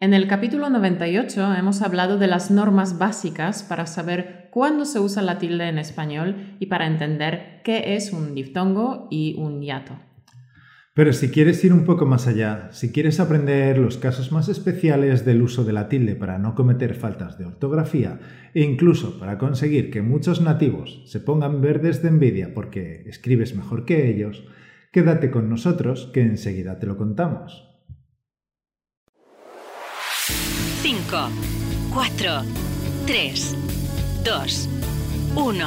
En el capítulo 98 hemos hablado de las normas básicas para saber cuándo se usa la tilde en español y para entender qué es un diftongo y un hiato. Pero si quieres ir un poco más allá, si quieres aprender los casos más especiales del uso de la tilde para no cometer faltas de ortografía e incluso para conseguir que muchos nativos se pongan verdes de envidia porque escribes mejor que ellos, quédate con nosotros que enseguida te lo contamos. 5, 4, 3, 2, 1.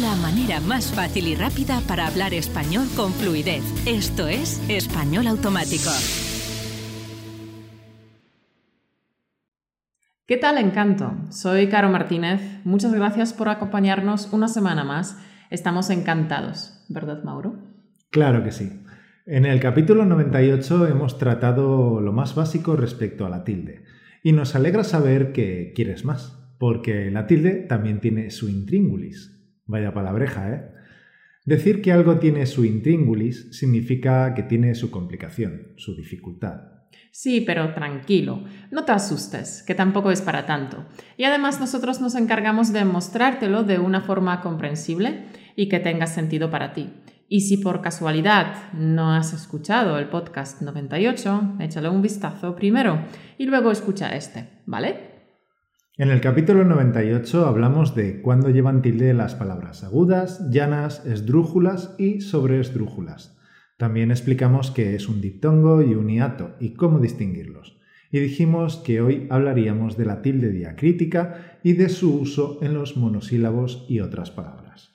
La manera más fácil y rápida para hablar español con fluidez. Esto es Español Automático. ¿Qué tal, encanto? Soy Caro Martínez. Muchas gracias por acompañarnos una semana más. Estamos encantados, ¿verdad, Mauro? Claro que sí. En el capítulo 98 hemos tratado lo más básico respecto a la tilde. Y nos alegra saber que quieres más, porque la tilde también tiene su intríngulis. Vaya palabreja, ¿eh? Decir que algo tiene su intríngulis significa que tiene su complicación, su dificultad. Sí, pero tranquilo, no te asustes, que tampoco es para tanto. Y además nosotros nos encargamos de mostrártelo de una forma comprensible y que tenga sentido para ti. Y si por casualidad no has escuchado el podcast 98, échale un vistazo primero y luego escucha este, ¿vale? En el capítulo 98 hablamos de cuándo llevan tilde las palabras agudas, llanas, esdrújulas y sobreesdrújulas. También explicamos qué es un diptongo y un hiato y cómo distinguirlos. Y dijimos que hoy hablaríamos de la tilde diacrítica y de su uso en los monosílabos y otras palabras.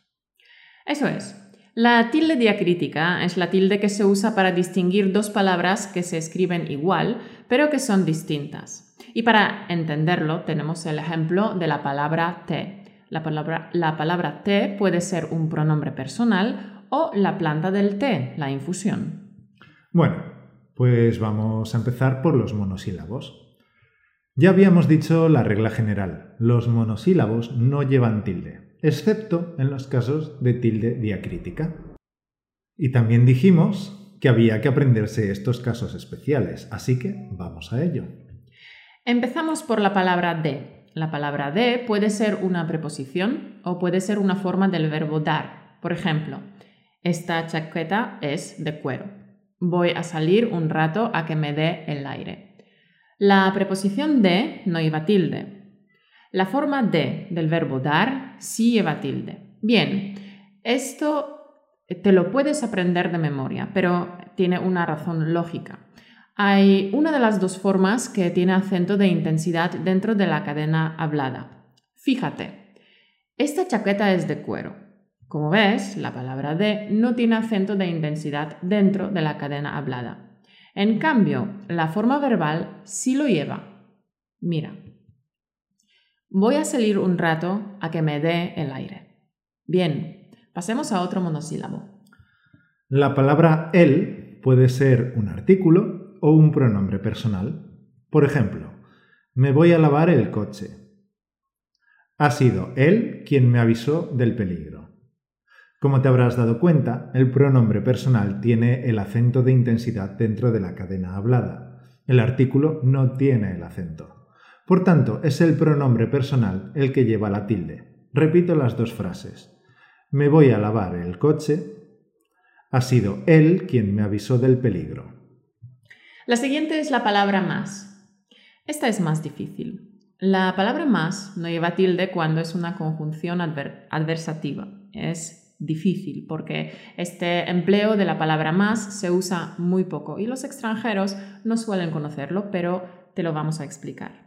Eso es. La tilde diacrítica es la tilde que se usa para distinguir dos palabras que se escriben igual, pero que son distintas. Y para entenderlo tenemos el ejemplo de la palabra te. La palabra, la palabra té puede ser un pronombre personal o la planta del té, la infusión. Bueno, pues vamos a empezar por los monosílabos. Ya habíamos dicho la regla general, los monosílabos no llevan tilde excepto en los casos de tilde diacrítica. Y también dijimos que había que aprenderse estos casos especiales, así que vamos a ello. Empezamos por la palabra de. La palabra de puede ser una preposición o puede ser una forma del verbo dar. Por ejemplo, esta chaqueta es de cuero. Voy a salir un rato a que me dé el aire. La preposición de no iba tilde, la forma de del verbo dar sí lleva tilde. Bien, esto te lo puedes aprender de memoria, pero tiene una razón lógica. Hay una de las dos formas que tiene acento de intensidad dentro de la cadena hablada. Fíjate, esta chaqueta es de cuero. Como ves, la palabra de no tiene acento de intensidad dentro de la cadena hablada. En cambio, la forma verbal sí lo lleva. Mira, Voy a salir un rato a que me dé el aire. Bien, pasemos a otro monosílabo. La palabra él puede ser un artículo o un pronombre personal. Por ejemplo, me voy a lavar el coche. Ha sido él quien me avisó del peligro. Como te habrás dado cuenta, el pronombre personal tiene el acento de intensidad dentro de la cadena hablada. El artículo no tiene el acento. Por tanto, es el pronombre personal el que lleva la tilde. Repito las dos frases. Me voy a lavar el coche. Ha sido él quien me avisó del peligro. La siguiente es la palabra más. Esta es más difícil. La palabra más no lleva tilde cuando es una conjunción adversativa. Es difícil porque este empleo de la palabra más se usa muy poco y los extranjeros no suelen conocerlo, pero te lo vamos a explicar.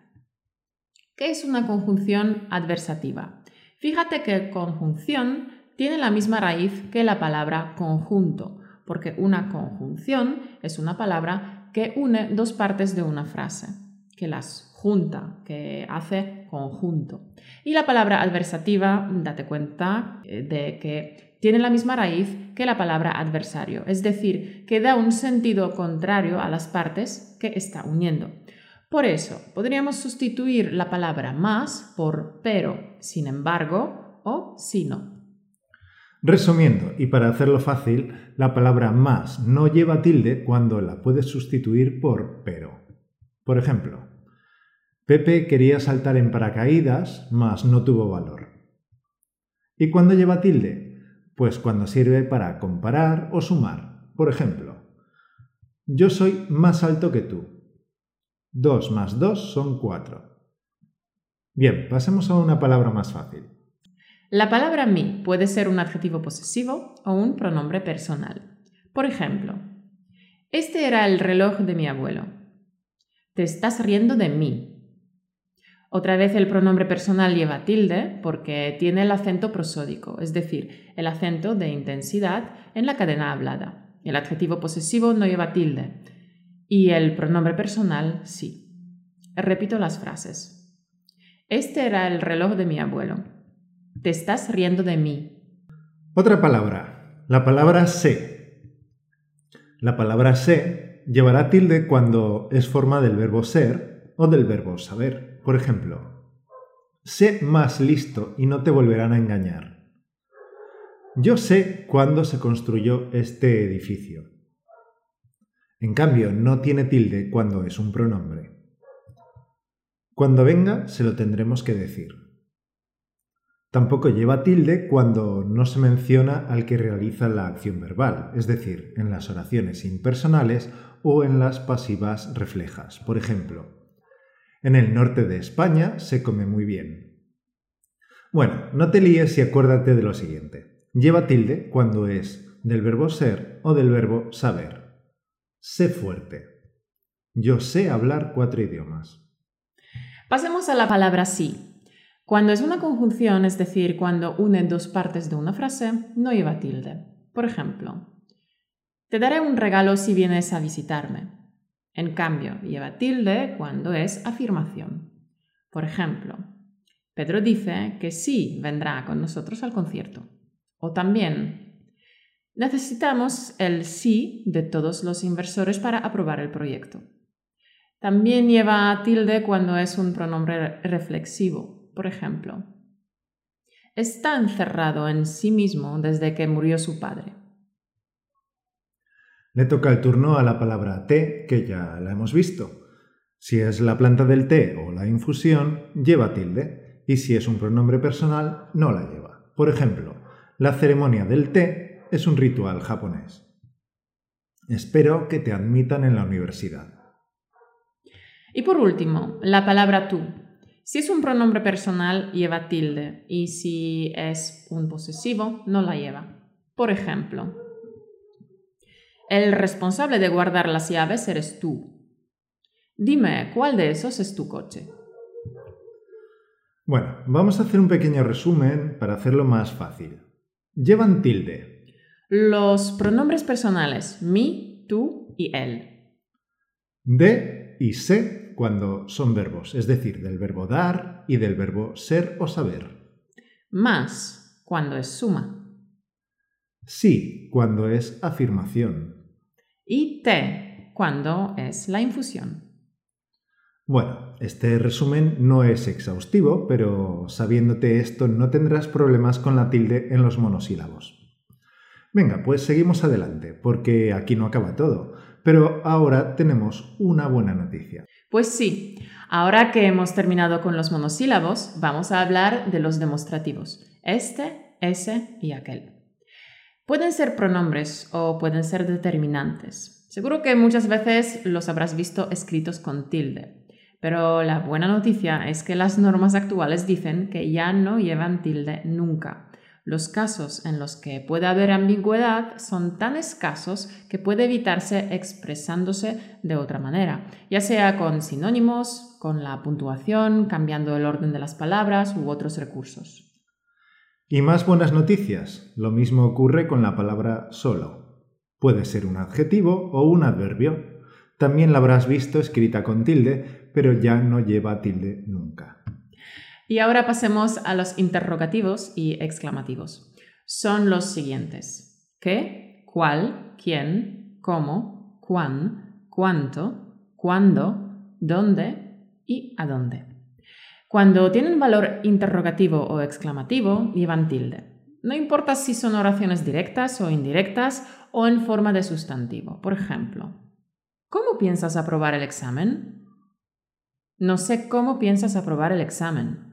¿Qué es una conjunción adversativa? Fíjate que conjunción tiene la misma raíz que la palabra conjunto, porque una conjunción es una palabra que une dos partes de una frase, que las junta, que hace conjunto. Y la palabra adversativa, date cuenta eh, de que tiene la misma raíz que la palabra adversario, es decir, que da un sentido contrario a las partes que está uniendo. Por eso, podríamos sustituir la palabra más por pero, sin embargo o sino. Resumiendo, y para hacerlo fácil, la palabra más no lleva tilde cuando la puedes sustituir por pero. Por ejemplo, Pepe quería saltar en paracaídas, mas no tuvo valor. ¿Y cuándo lleva tilde? Pues cuando sirve para comparar o sumar. Por ejemplo, yo soy más alto que tú. 2 más 2 son 4. Bien, pasemos a una palabra más fácil. La palabra mi puede ser un adjetivo posesivo o un pronombre personal. Por ejemplo, este era el reloj de mi abuelo. Te estás riendo de mí. Otra vez el pronombre personal lleva tilde porque tiene el acento prosódico, es decir, el acento de intensidad en la cadena hablada. El adjetivo posesivo no lleva tilde y el pronombre personal sí. Repito las frases. Este era el reloj de mi abuelo. Te estás riendo de mí. Otra palabra, la palabra sé. La palabra sé llevará tilde cuando es forma del verbo ser o del verbo saber. Por ejemplo, sé más listo y no te volverán a engañar. Yo sé cuándo se construyó este edificio. En cambio, no tiene tilde cuando es un pronombre. Cuando venga, se lo tendremos que decir. Tampoco lleva tilde cuando no se menciona al que realiza la acción verbal, es decir, en las oraciones impersonales o en las pasivas reflejas. Por ejemplo, en el norte de España se come muy bien. Bueno, no te líes y acuérdate de lo siguiente. Lleva tilde cuando es del verbo ser o del verbo saber. Sé fuerte. Yo sé hablar cuatro idiomas. Pasemos a la palabra sí. Cuando es una conjunción, es decir, cuando une dos partes de una frase, no lleva tilde. Por ejemplo, te daré un regalo si vienes a visitarme. En cambio, lleva tilde cuando es afirmación. Por ejemplo, Pedro dice que sí vendrá con nosotros al concierto. O también, necesitamos el sí de todos los inversores para aprobar el proyecto. También lleva tilde cuando es un pronombre reflexivo. Por ejemplo, está encerrado en sí mismo desde que murió su padre. Le toca el turno a la palabra té, que ya la hemos visto. Si es la planta del té o la infusión, lleva tilde, y si es un pronombre personal, no la lleva. Por ejemplo, la ceremonia del té es un ritual japonés. Espero que te admitan en la universidad. Y por último, la palabra tú. Si es un pronombre personal, lleva tilde, y si es un posesivo, no la lleva. Por ejemplo, el responsable de guardar las llaves eres tú. Dime, ¿cuál de esos es tu coche? Bueno, vamos a hacer un pequeño resumen para hacerlo más fácil. Llevan tilde. Los pronombres personales mi, tú y él. De y se cuando son verbos, es decir, del verbo dar y del verbo ser o saber. Más cuando es suma. Sí cuando es afirmación y T cuando es la infusión. Bueno, este resumen no es exhaustivo, pero sabiéndote esto no tendrás problemas con la tilde en los monosílabos. Venga, pues seguimos adelante, porque aquí no acaba todo. Pero ahora tenemos una buena noticia. Pues sí, ahora que hemos terminado con los monosílabos, vamos a hablar de los demostrativos. Este, ese y aquel. Pueden ser pronombres o pueden ser determinantes. Seguro que muchas veces los habrás visto escritos con tilde, pero la buena noticia es que las normas actuales dicen que ya no llevan tilde nunca. Los casos en los que puede haber ambigüedad son tan escasos que puede evitarse expresándose de otra manera, ya sea con sinónimos, con la puntuación, cambiando el orden de las palabras u otros recursos. Y más buenas noticias. Lo mismo ocurre con la palabra solo. Puede ser un adjetivo o un adverbio. También la habrás visto escrita con tilde, pero ya no lleva tilde nunca. Y ahora pasemos a los interrogativos y exclamativos. Son los siguientes. ¿Qué? ¿Cuál? ¿Quién? ¿Cómo? ¿Cuán? ¿Cuánto? ¿Cuándo? ¿Dónde? ¿Y a dónde? Cuando tienen valor interrogativo o exclamativo, llevan tilde. No importa si son oraciones directas o indirectas o en forma de sustantivo. Por ejemplo, ¿cómo piensas aprobar el examen? No sé cómo piensas aprobar el examen.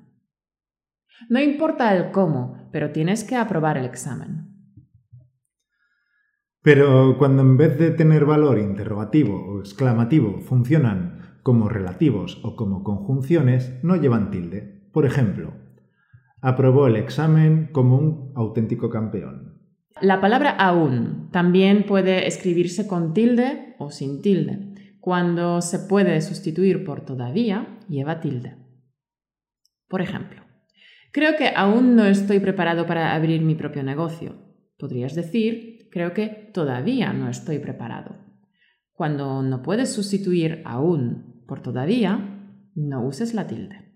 No importa el cómo, pero tienes que aprobar el examen. Pero cuando en vez de tener valor interrogativo o exclamativo funcionan como relativos o como conjunciones, no llevan tilde. Por ejemplo, aprobó el examen como un auténtico campeón. La palabra aún también puede escribirse con tilde o sin tilde. Cuando se puede sustituir por todavía, lleva tilde. Por ejemplo, creo que aún no estoy preparado para abrir mi propio negocio. Podrías decir, creo que todavía no estoy preparado. Cuando no puedes sustituir aún por todavía, no uses la tilde.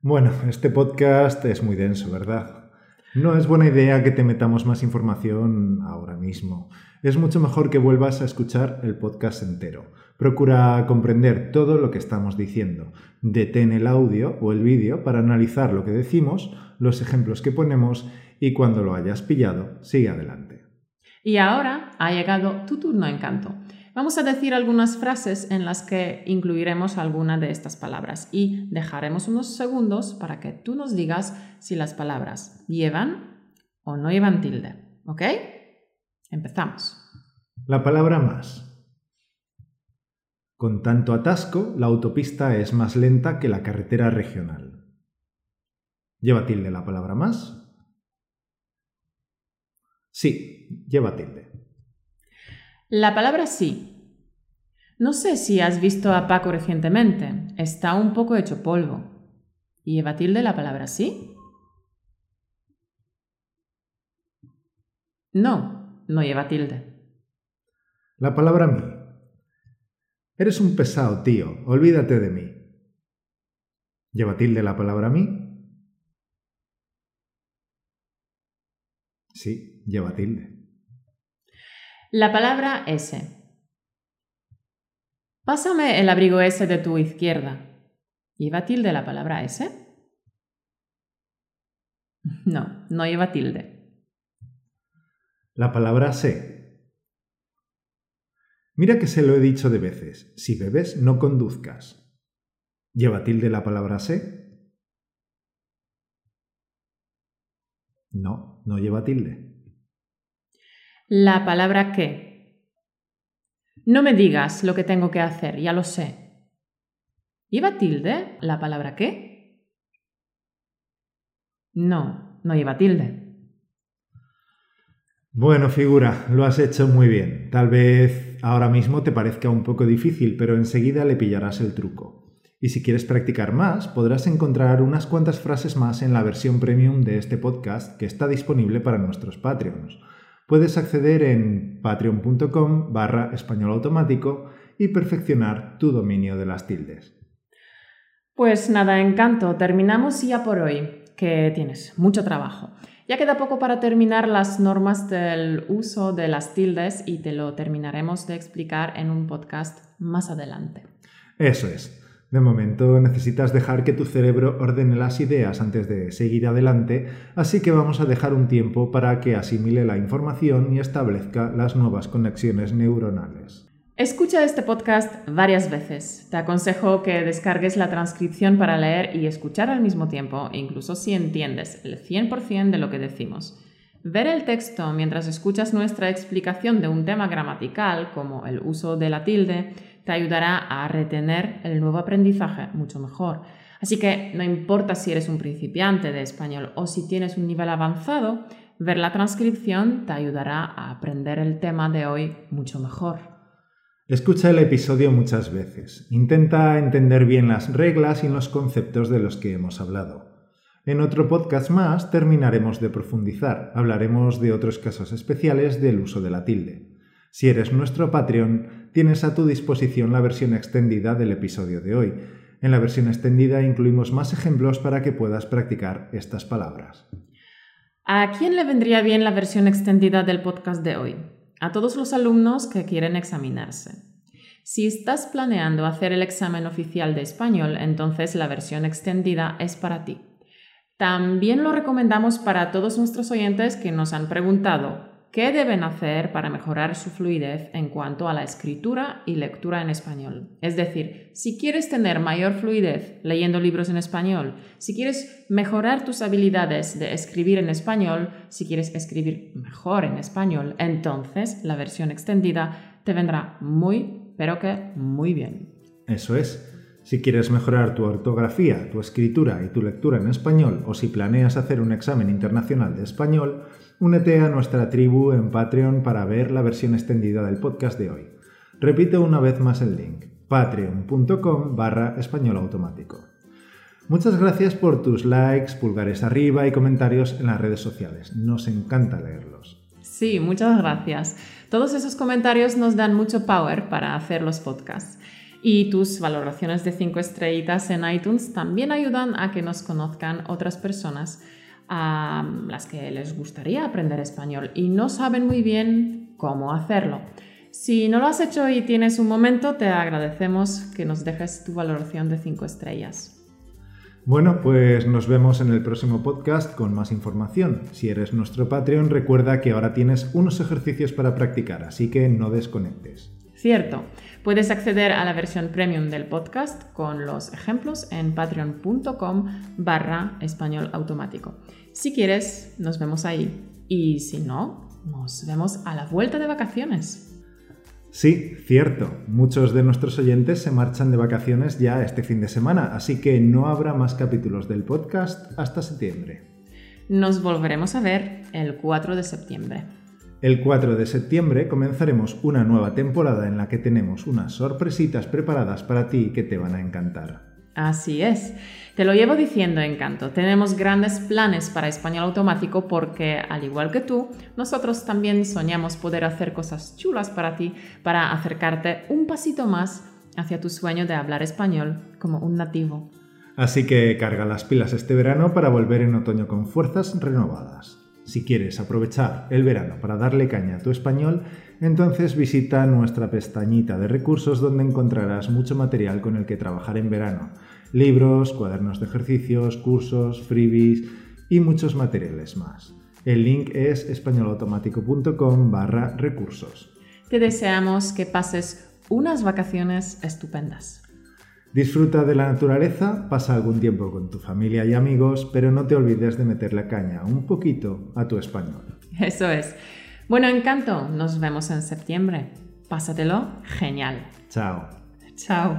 Bueno, este podcast es muy denso, ¿verdad? No es buena idea que te metamos más información ahora mismo. Es mucho mejor que vuelvas a escuchar el podcast entero. Procura comprender todo lo que estamos diciendo. Detén el audio o el vídeo para analizar lo que decimos, los ejemplos que ponemos y cuando lo hayas pillado, sigue adelante. Y ahora ha llegado tu turno, encanto. Vamos a decir algunas frases en las que incluiremos alguna de estas palabras y dejaremos unos segundos para que tú nos digas si las palabras llevan o no llevan tilde. ¿Ok? Empezamos. La palabra más. Con tanto atasco, la autopista es más lenta que la carretera regional. ¿Lleva tilde la palabra más? Sí, lleva tilde. La palabra sí. No sé si has visto a Paco recientemente. Está un poco hecho polvo. ¿Y lleva tilde la palabra sí? No, no lleva tilde. La palabra mí. Eres un pesado, tío. Olvídate de mí. ¿Lleva tilde la palabra mí? Sí, lleva tilde. La palabra S. Pásame el abrigo S de tu izquierda. ¿Lleva tilde la palabra S? No, no lleva tilde. La palabra sé. Mira que se lo he dicho de veces. Si bebes, no conduzcas. ¿Lleva tilde la palabra sé? No, no lleva tilde. La palabra qué. No me digas lo que tengo que hacer, ya lo sé. ¿Lleva tilde la palabra qué? No, no lleva tilde. Bueno, figura, lo has hecho muy bien. Tal vez ahora mismo te parezca un poco difícil, pero enseguida le pillarás el truco. Y si quieres practicar más, podrás encontrar unas cuantas frases más en la versión premium de este podcast que está disponible para nuestros Patreons puedes acceder en patreon.com barra español automático y perfeccionar tu dominio de las tildes. Pues nada, encanto, terminamos ya por hoy, que tienes mucho trabajo. Ya queda poco para terminar las normas del uso de las tildes y te lo terminaremos de explicar en un podcast más adelante. Eso es. De momento necesitas dejar que tu cerebro ordene las ideas antes de seguir adelante, así que vamos a dejar un tiempo para que asimile la información y establezca las nuevas conexiones neuronales. Escucha este podcast varias veces. Te aconsejo que descargues la transcripción para leer y escuchar al mismo tiempo, incluso si entiendes el 100% de lo que decimos. Ver el texto mientras escuchas nuestra explicación de un tema gramatical, como el uso de la tilde, te ayudará a retener el nuevo aprendizaje mucho mejor. Así que no importa si eres un principiante de español o si tienes un nivel avanzado, ver la transcripción te ayudará a aprender el tema de hoy mucho mejor. Escucha el episodio muchas veces. Intenta entender bien las reglas y los conceptos de los que hemos hablado. En otro podcast más terminaremos de profundizar. Hablaremos de otros casos especiales del uso de la tilde. Si eres nuestro Patreon, tienes a tu disposición la versión extendida del episodio de hoy. En la versión extendida incluimos más ejemplos para que puedas practicar estas palabras. ¿A quién le vendría bien la versión extendida del podcast de hoy? A todos los alumnos que quieren examinarse. Si estás planeando hacer el examen oficial de español, entonces la versión extendida es para ti. También lo recomendamos para todos nuestros oyentes que nos han preguntado qué deben hacer para mejorar su fluidez en cuanto a la escritura y lectura en español. Es decir, si quieres tener mayor fluidez leyendo libros en español, si quieres mejorar tus habilidades de escribir en español, si quieres escribir mejor en español, entonces la versión extendida te vendrá muy, pero que muy bien. Eso es. Si quieres mejorar tu ortografía, tu escritura y tu lectura en español, o si planeas hacer un examen internacional de español, únete a nuestra tribu en Patreon para ver la versión extendida del podcast de hoy. Repito una vez más el link, patreon.com barra español automático. Muchas gracias por tus likes, pulgares arriba y comentarios en las redes sociales. Nos encanta leerlos. Sí, muchas gracias. Todos esos comentarios nos dan mucho power para hacer los podcasts. Y tus valoraciones de 5 estrellitas en iTunes también ayudan a que nos conozcan otras personas a las que les gustaría aprender español y no saben muy bien cómo hacerlo. Si no lo has hecho y tienes un momento, te agradecemos que nos dejes tu valoración de 5 estrellas. Bueno, pues nos vemos en el próximo podcast con más información. Si eres nuestro Patreon, recuerda que ahora tienes unos ejercicios para practicar, así que no desconectes. Cierto. Puedes acceder a la versión premium del podcast con los ejemplos en patreon.com barra español automático. Si quieres, nos vemos ahí. Y si no, nos vemos a la vuelta de vacaciones. Sí, cierto. Muchos de nuestros oyentes se marchan de vacaciones ya este fin de semana, así que no habrá más capítulos del podcast hasta septiembre. Nos volveremos a ver el 4 de septiembre. El 4 de septiembre comenzaremos una nueva temporada en la que tenemos unas sorpresitas preparadas para ti que te van a encantar. Así es. Te lo llevo diciendo, Encanto. Tenemos grandes planes para español automático porque, al igual que tú, nosotros también soñamos poder hacer cosas chulas para ti, para acercarte un pasito más hacia tu sueño de hablar español como un nativo. Así que carga las pilas este verano para volver en otoño con fuerzas renovadas. Si quieres aprovechar el verano para darle caña a tu español, entonces visita nuestra pestañita de recursos donde encontrarás mucho material con el que trabajar en verano. Libros, cuadernos de ejercicios, cursos, freebies y muchos materiales más. El link es españolautomático.com barra recursos. Te deseamos que pases unas vacaciones estupendas. Disfruta de la naturaleza, pasa algún tiempo con tu familia y amigos, pero no te olvides de meter la caña un poquito a tu español. Eso es. Bueno, encanto, nos vemos en septiembre. Pásatelo genial. Chao. Chao.